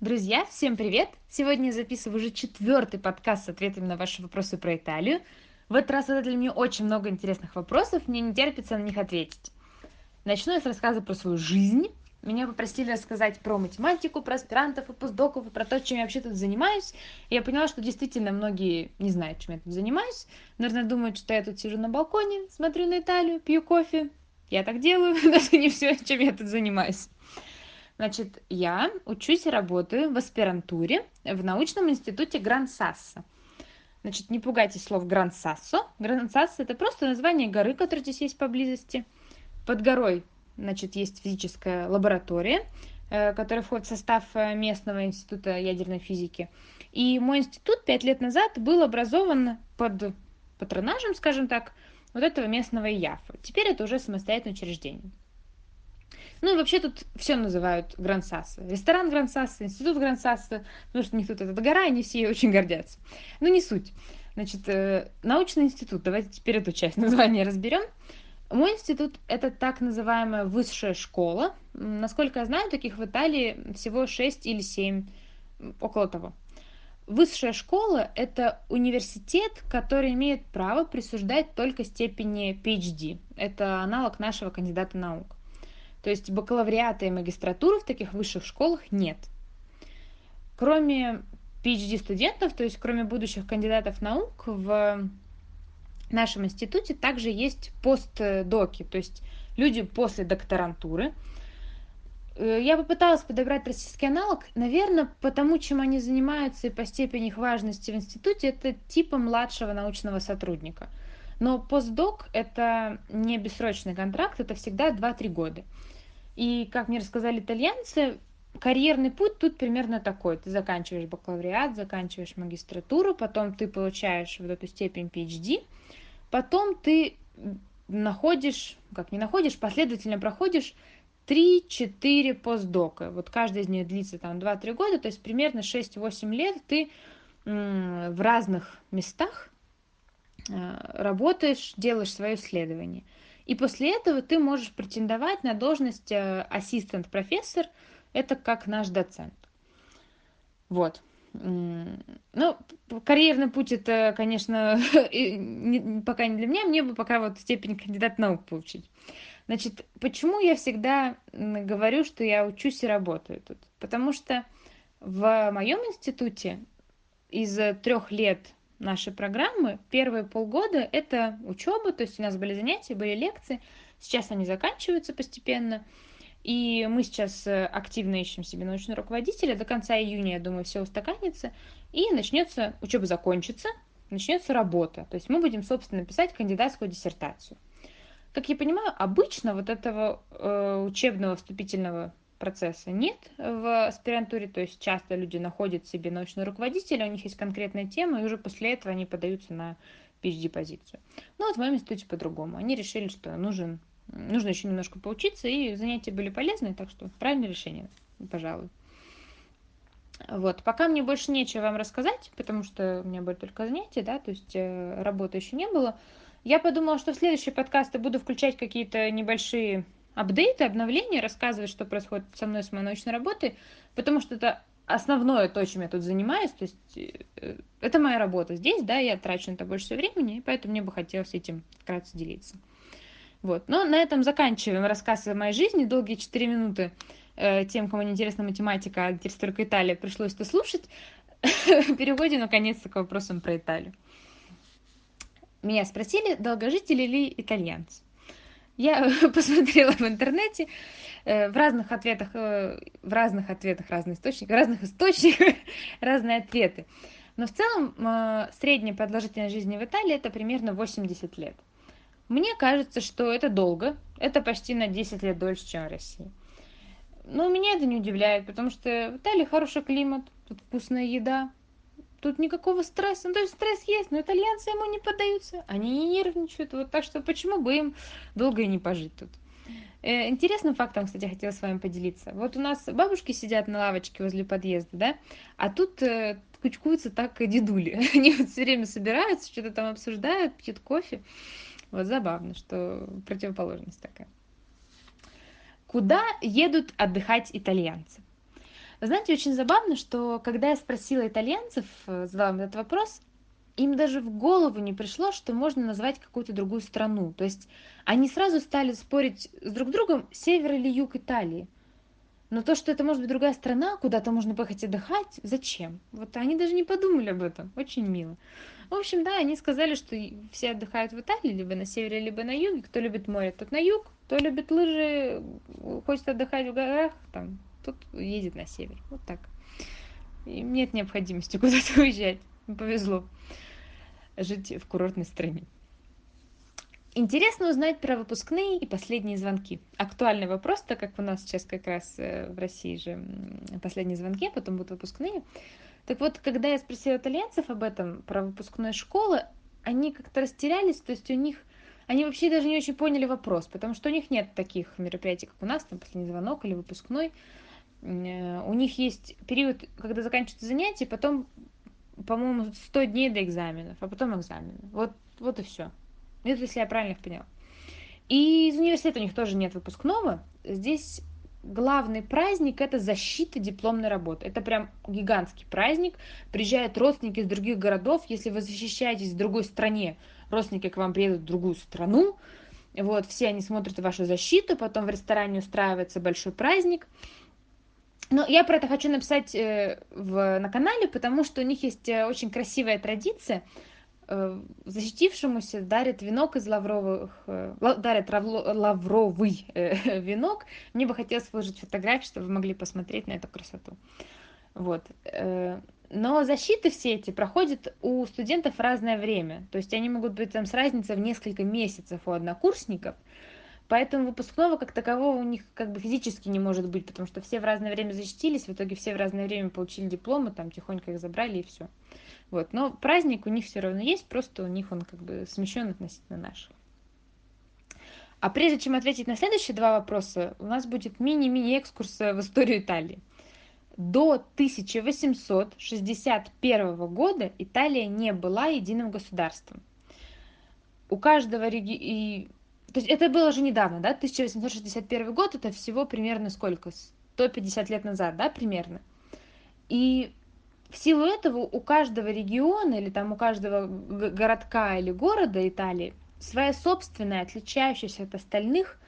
Друзья, всем привет! Сегодня я записываю уже четвертый подкаст с ответами на ваши вопросы про Италию. В этот раз задали мне очень много интересных вопросов, мне не терпится на них ответить. Начну я с рассказа про свою жизнь. Меня попросили рассказать про математику, про аспирантов и постдоков, и про то, чем я вообще тут занимаюсь. И я поняла, что действительно многие не знают, чем я тут занимаюсь. Наверное, думают, что я тут сижу на балконе, смотрю на Италию, пью кофе. Я так делаю, это не все, чем я тут занимаюсь. Значит, я учусь и работаю в аспирантуре в научном институте Гран-Сасса. Значит, не пугайтесь слов Гран-Сассо. Гран-Сассо – это просто название горы, которая здесь есть поблизости. Под горой, значит, есть физическая лаборатория, э, которая входит в состав э, местного института ядерной физики. И мой институт пять лет назад был образован под патронажем, скажем так, вот этого местного ИЯФа. Теперь это уже самостоятельное учреждение. Ну и вообще тут все называют Гранд Сасса. Ресторан Гранд Сасса, институт Гранд Сасса, потому что у них тут эта гора, они все очень гордятся. Ну не суть. Значит, э, научный институт, давайте теперь эту часть названия разберем. Мой институт – это так называемая высшая школа. Насколько я знаю, таких в Италии всего 6 или 7, около того. Высшая школа – это университет, который имеет право присуждать только степени PhD. Это аналог нашего кандидата наук. То есть бакалавриата и магистратуры в таких высших школах нет. Кроме PhD-студентов, то есть кроме будущих кандидатов наук, в нашем институте также есть постдоки, то есть люди после докторантуры. Э, я попыталась подобрать российский аналог. Наверное, потому чем они занимаются и по степени их важности в институте, это типа младшего научного сотрудника. Но постдок – это не бессрочный контракт, это всегда 2-3 года. И, как мне рассказали итальянцы, карьерный путь тут примерно такой. Ты заканчиваешь бакалавриат, заканчиваешь магистратуру, потом ты получаешь вот эту степень PhD, потом ты находишь, как не находишь, последовательно проходишь 3-4 постдока. Вот каждый из них длится там 2-3 года, то есть примерно 6-8 лет ты в разных местах э, работаешь, делаешь свое исследование. И после этого ты можешь претендовать на должность э, ассистент-профессор. Это как наш доцент. Вот. Ну, карьерный путь это, конечно, пока не для меня, мне бы пока вот степень кандидат наук получить. Значит, почему я всегда говорю, что я учусь и работаю тут? Потому что в моем институте из трех лет нашей программы первые полгода это учеба, то есть у нас были занятия, были лекции, сейчас они заканчиваются постепенно, и мы сейчас э, активно ищем себе научного руководителя. До конца июня, я думаю, все устаканится. И начнется, учеба закончится, начнется работа. То есть мы будем, собственно, писать кандидатскую диссертацию. Как я понимаю, обычно вот этого э, учебного вступительного процесса нет в аспирантуре, то есть часто люди находят себе научного руководителя, у них есть конкретная тема, и уже после этого они подаются на PhD-позицию. Но вот в моем институте по-другому. Они решили, что нужен, нужно еще немножко поучиться, и занятия были полезны, так что правильное решение, пожалуй. Вот, пока мне больше нечего вам рассказать, потому что у меня были только занятия, да, то есть э, работы еще не было. Я подумала, что в следующие подкасты буду включать какие-то небольшие апдейты, обновления, рассказывать, что происходит со мной с моей научной работой, потому что это основное то, чем я тут занимаюсь, то есть э, это моя работа здесь, да, я трачу на это больше всего времени, и поэтому мне бы хотелось этим вкратце делиться. Вот. Но на этом заканчиваем рассказ о моей жизни. Долгие 4 минуты э, тем, кому не интересна математика, а интересует только Италия, пришлось это слушать. Переходим, наконец-то, к вопросам про Италию. Меня спросили, долгожители ли итальянцы. Я посмотрела в интернете, э, в разных ответах, э, в разных ответах разные источники, в разных источниках разные ответы. Но в целом э, средняя продолжительность жизни в Италии это примерно 80 лет. Мне кажется, что это долго, это почти на 10 лет дольше, чем в России. Но меня это не удивляет, потому что в Италии хороший климат, тут вкусная еда, тут никакого стресса. Ну, то есть стресс есть, но итальянцы ему не поддаются, они не нервничают. Вот так что почему бы им долго и не пожить тут? Э, интересным фактом, кстати, хотела с вами поделиться. Вот у нас бабушки сидят на лавочке возле подъезда, да, а тут э, кучкуются так дедули. Они вот все время собираются, что-то там обсуждают, пьют кофе. Вот забавно, что противоположность такая. Куда едут отдыхать итальянцы? Вы знаете, очень забавно, что когда я спросила итальянцев, э, задала им этот вопрос, им даже в голову не пришло, что можно назвать какую-то другую страну. То есть они сразу стали спорить с друг другом, север или юг Италии. Но то, что это может быть другая страна, куда-то можно поехать отдыхать, зачем? Вот они даже не подумали об этом. Очень мило. В общем, да, они сказали, что все отдыхают в Италии, либо на севере, либо на юге. Кто любит море, тот на юг. Кто любит лыжи, хочет отдыхать в горах, там, тот едет на север. Вот так. И нет необходимости куда-то уезжать. Повезло жить в курортной стране. Интересно узнать про выпускные и последние звонки. Актуальный вопрос, так как у нас сейчас как раз э, в России же последние звонки, а потом будут выпускные. Так вот, когда я спросила итальянцев об этом, про выпускной школы, они как-то растерялись, то есть у них, они вообще даже не очень поняли вопрос, потому что у них нет таких мероприятий, как у нас, там последний звонок или выпускной. Э, у них есть период, когда заканчиваются занятия, потом, по-моему, 100 дней до экзаменов, а потом экзамены. Вот, вот и все. Это если я правильно их поняла. И из университета у них тоже нет выпускного. Здесь главный праздник – это защита дипломной работы. Это прям гигантский праздник. Приезжают родственники из других городов. Если вы защищаетесь в другой стране, родственники к вам приедут в другую страну. Вот, все они смотрят вашу защиту, потом в ресторане устраивается большой праздник. Но я про это хочу написать э, в, на канале, потому что у них есть э, очень красивая традиция – Э, защитившемуся дарят венок из лавровых, дарят лавровый венок. Мне бы хотелось выложить фотографию, чтобы вы могли посмотреть на эту красоту. Вот. Но защиты все эти проходят у студентов разное время. То есть они могут быть там с разницей в несколько месяцев у однокурсников. Поэтому выпускного как такового у них как бы физически не может быть, потому что все в разное время защитились, в итоге все в разное время получили дипломы, там тихонько их забрали и все. Вот. Но праздник у них все равно есть, просто у них он как бы смещен относительно наших. А прежде чем ответить на следующие два вопроса, у нас будет мини-мини экскурс в историю Италии. До 1861 года Италия не была единым государством. У каждого региона... То есть это было же недавно, да? 1861 год, это всего примерно сколько? 150 лет назад, да, примерно? И в силу этого у каждого региона или там у каждого городка или города Италии своя собственная, отличающаяся от остальных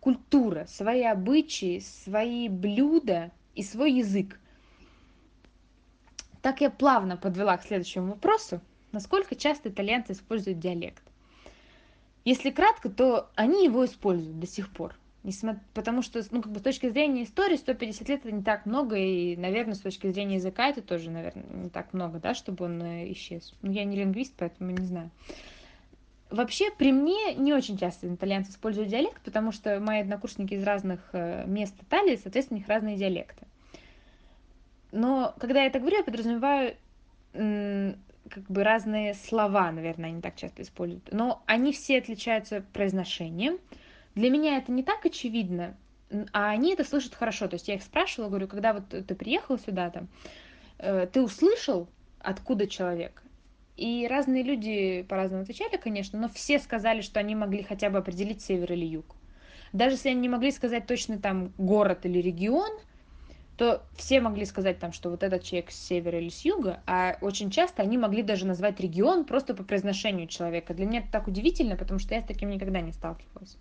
культура, свои обычаи, свои блюда и свой язык. Так я плавно подвела к следующему вопросу. Насколько часто итальянцы используют диалект? Если кратко, то они его используют до сих пор потому что, ну, как бы с точки зрения истории 150 лет это не так много, и, наверное, с точки зрения языка это тоже, наверное, не так много, да, чтобы он э, исчез. Ну, я не лингвист, поэтому не знаю. Вообще, при мне не очень часто итальянцы используют диалект, потому что мои однокурсники из разных э, мест Италии, соответственно, у них разные диалекты. Но когда я это говорю, я подразумеваю как бы разные слова, наверное, они так часто используют. Но они все отличаются произношением, для меня это не так очевидно, а они это слышат хорошо. То есть я их спрашивала, говорю, когда вот ты приехал сюда, там, э, ты услышал, откуда человек? И разные люди по-разному отвечали, конечно, но все сказали, что они могли хотя бы определить север или юг. Даже если они не могли сказать точно там город или регион, то все могли сказать там, что вот этот человек с севера или с юга, а очень часто они могли даже назвать регион просто по произношению человека. Для меня это так удивительно, потому что я с таким никогда не сталкивалась.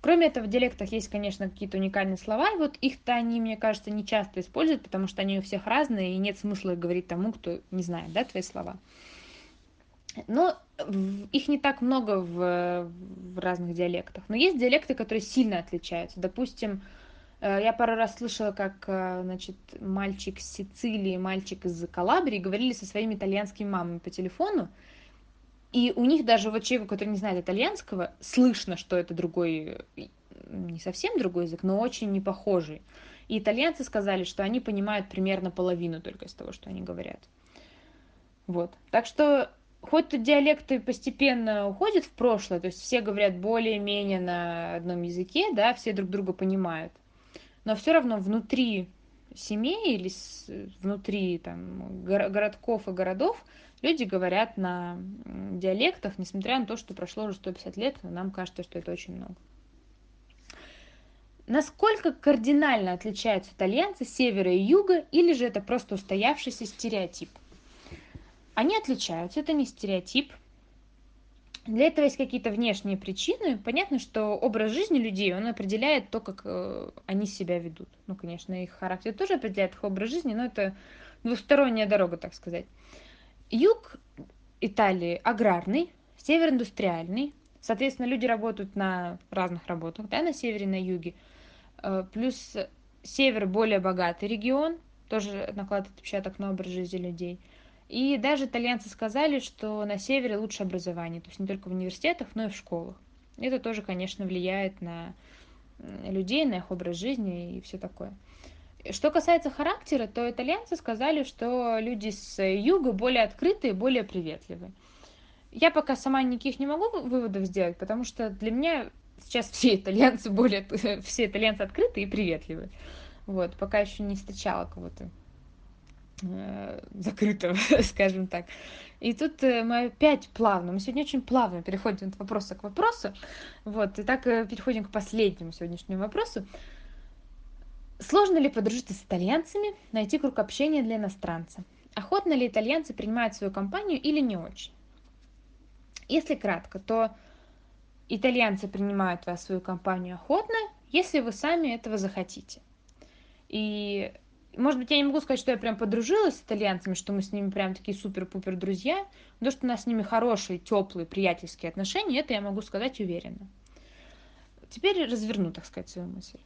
Кроме этого, в диалектах есть, конечно, какие-то уникальные слова, и вот их-то они, мне кажется, не часто используют, потому что они у всех разные, и нет смысла говорить тому, кто не знает, да, твои слова. Но их не так много в, в разных диалектах. Но есть диалекты, которые сильно отличаются. Допустим, я пару раз слышала, как, э, значит, мальчик с Сицилии, мальчик из Калабрии говорили со своими итальянскими мамами по телефону, и у них даже вот человеку, который не знает итальянского, слышно, что это другой, не совсем другой язык, но очень не похожий. И итальянцы сказали, что они понимают примерно половину только из того, что они говорят. Вот. Так что хоть тут диалекты постепенно уходят в прошлое, то есть все говорят более-менее на одном языке, да, все друг друга понимают, но все равно внутри семей или внутри там, городков и городов Люди говорят на диалектах, несмотря на то, что прошло уже 150 лет, нам кажется, что это очень много. Насколько кардинально отличаются итальянцы севера и юга, или же это просто устоявшийся стереотип? Они отличаются, это не стереотип. Для этого есть какие-то внешние причины. Понятно, что образ жизни людей, он определяет то, как э, они себя ведут. Ну, конечно, их характер тоже определяет их образ жизни, но это двусторонняя дорога, так сказать. Юг Италии аграрный, север индустриальный. Соответственно, люди работают на разных работах, да, на севере, на юге. Э, плюс север более богатый регион, тоже накладывает отпечаток на образ жизни людей. И даже итальянцы сказали, что на севере лучше образование, то есть не только в университетах, но и в школах. Это тоже, конечно, влияет на людей, на их образ жизни и все такое. Что касается характера, то итальянцы сказали, что люди с юга более открытые, более приветливые. Я пока сама никаких не могу выводов сделать, потому что для меня сейчас все итальянцы более все итальянцы открытые и приветливые. Вот, пока еще не встречала кого-то закрытого, скажем так. И тут э, мы опять плавно, мы сегодня очень плавно переходим от вопроса к вопросу. Вот, и так э, переходим к последнему сегодняшнему вопросу. Сложно ли подружиться с итальянцами, найти круг общения для иностранца? Охотно ли итальянцы принимают свою компанию или не очень? Если кратко, то итальянцы принимают вас свою компанию охотно, если вы сами этого захотите. И может быть, я не могу сказать, что я прям подружилась с итальянцами, что мы с ними прям такие супер-пупер друзья. Но то, что у нас с ними хорошие, теплые, приятельские отношения, это я могу сказать уверенно. Теперь разверну, так сказать, свою мысль.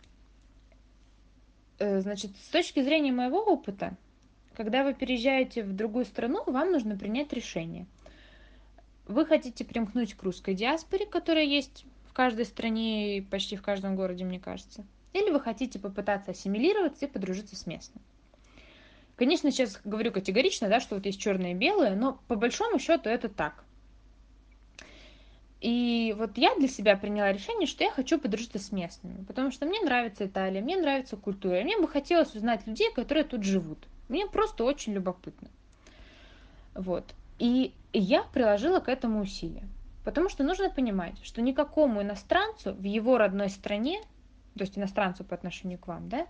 Э, значит, с точки зрения моего опыта, когда вы переезжаете в другую страну, вам нужно принять решение. Вы хотите примкнуть к русской диаспоре, которая есть в каждой стране и почти в каждом городе, мне кажется – или вы хотите попытаться ассимилироваться и подружиться с местным. Конечно, сейчас говорю категорично, да, что вот есть черное и белое, но по большому счету это так. И вот я для себя приняла решение, что я хочу подружиться с местными, потому что мне нравится Италия, мне нравится культура, мне бы хотелось узнать людей, которые тут живут. Мне просто очень любопытно. Вот. И я приложила к этому усилия. Потому что нужно понимать, что никакому иностранцу в его родной стране то есть иностранцу по отношению к вам, да,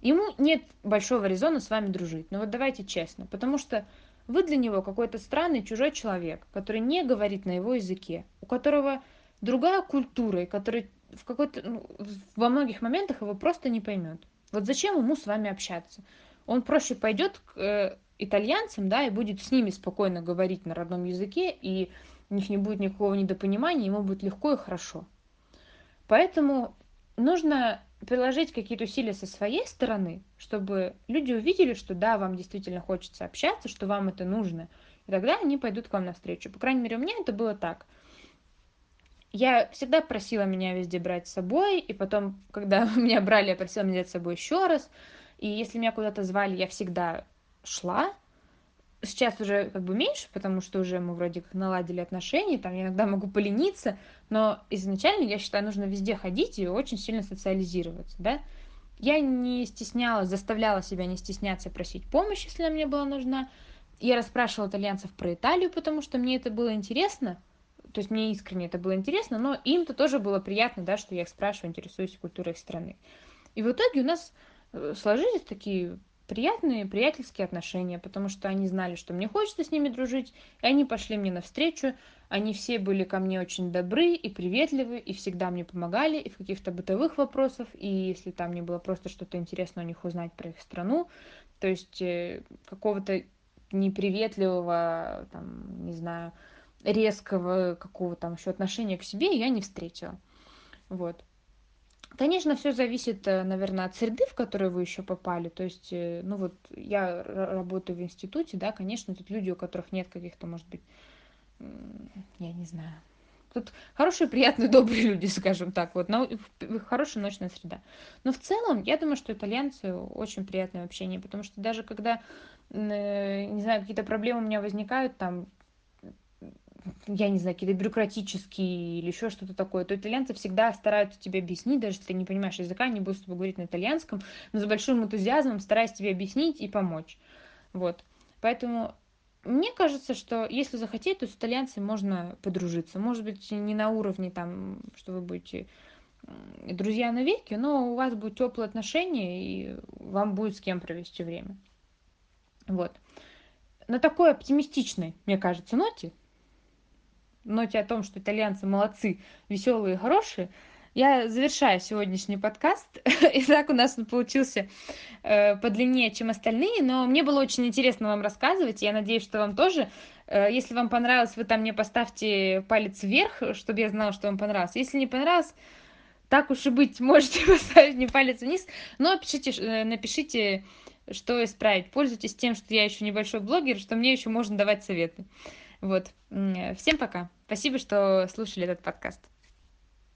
ему нет большого резона с вами дружить. Но вот давайте честно, потому что вы для него какой-то странный чужой человек, который не говорит на его языке, у которого другая культура, и который в какой-то, ну, во многих моментах его просто не поймет. Вот зачем ему с вами общаться? Он проще пойдет к э, итальянцам, да, и будет с ними спокойно говорить на родном языке, и у них не будет никакого недопонимания, ему будет легко и хорошо. Поэтому нужно приложить какие-то усилия со своей стороны, чтобы люди увидели, что да, вам действительно хочется общаться, что вам это нужно. И тогда они пойдут к вам навстречу. По крайней мере, у меня это было так. Я всегда просила меня везде брать с собой, и потом, когда меня брали, я просила меня взять с собой еще раз. И если меня куда-то звали, я всегда шла, сейчас уже как бы меньше, потому что уже мы вроде как наладили отношения, там я иногда могу полениться, но изначально, я считаю, нужно везде ходить и очень сильно социализироваться, да. Я не стеснялась, заставляла себя не стесняться просить помощи, если она мне была нужна. Я расспрашивала итальянцев про Италию, потому что мне это было интересно, то есть мне искренне это было интересно, но им-то тоже было приятно, да, что я их спрашиваю, интересуюсь культурой их страны. И в итоге у нас э, сложились такие приятные приятельские отношения, потому что они знали, что мне хочется с ними дружить, и они пошли мне навстречу. Они все были ко мне очень добры и приветливы, и всегда мне помогали и в каких-то бытовых вопросах, и если там мне было просто что-то интересно у них узнать про их страну, то есть э, какого-то неприветливого, там, не знаю, резкого какого там еще отношения к себе я не встретила. Вот. Конечно, все зависит, э, наверное, от среды, в которую вы еще попали. То есть, э, ну вот я работаю в институте, да, конечно, тут люди, у которых нет каких-то, может быть, я не знаю. Тут хорошие, приятные, добрые люди, скажем так, вот, но хорошая ночная среда. Но в целом, я думаю, что итальянцы очень приятное в общении, потому что даже когда, э, не знаю, какие-то проблемы у меня возникают, там, я не знаю, какие-то бюрократические или еще что-то такое, то итальянцы всегда стараются тебе объяснить, даже если ты не понимаешь языка, не будут с тобой говорить на итальянском, но с большим энтузиазмом стараются тебе объяснить и помочь. Вот. Поэтому мне кажется, что если захотеть, то с итальянцами можно подружиться. Может быть, не на уровне там, что вы будете друзья навеки, но у вас будут теплые отношения, и вам будет с кем провести время. Вот. На такой оптимистичной, мне кажется, ноте, ноте о том, что итальянцы молодцы, веселые хорошие, я завершаю сегодняшний подкаст. И так у нас он получился э, подлиннее, чем остальные, но мне было очень интересно вам рассказывать. Я надеюсь, что вам тоже. Э, если вам понравилось, вы там мне поставьте палец вверх, чтобы я знала, что вам понравилось. Если не понравилось, так уж и быть, можете поставить мне палец вниз, но пишите, э, напишите, что исправить. Пользуйтесь тем, что я еще небольшой блогер, что мне еще можно давать советы. Вот. Всем пока. Спасибо, что слушали этот подкаст.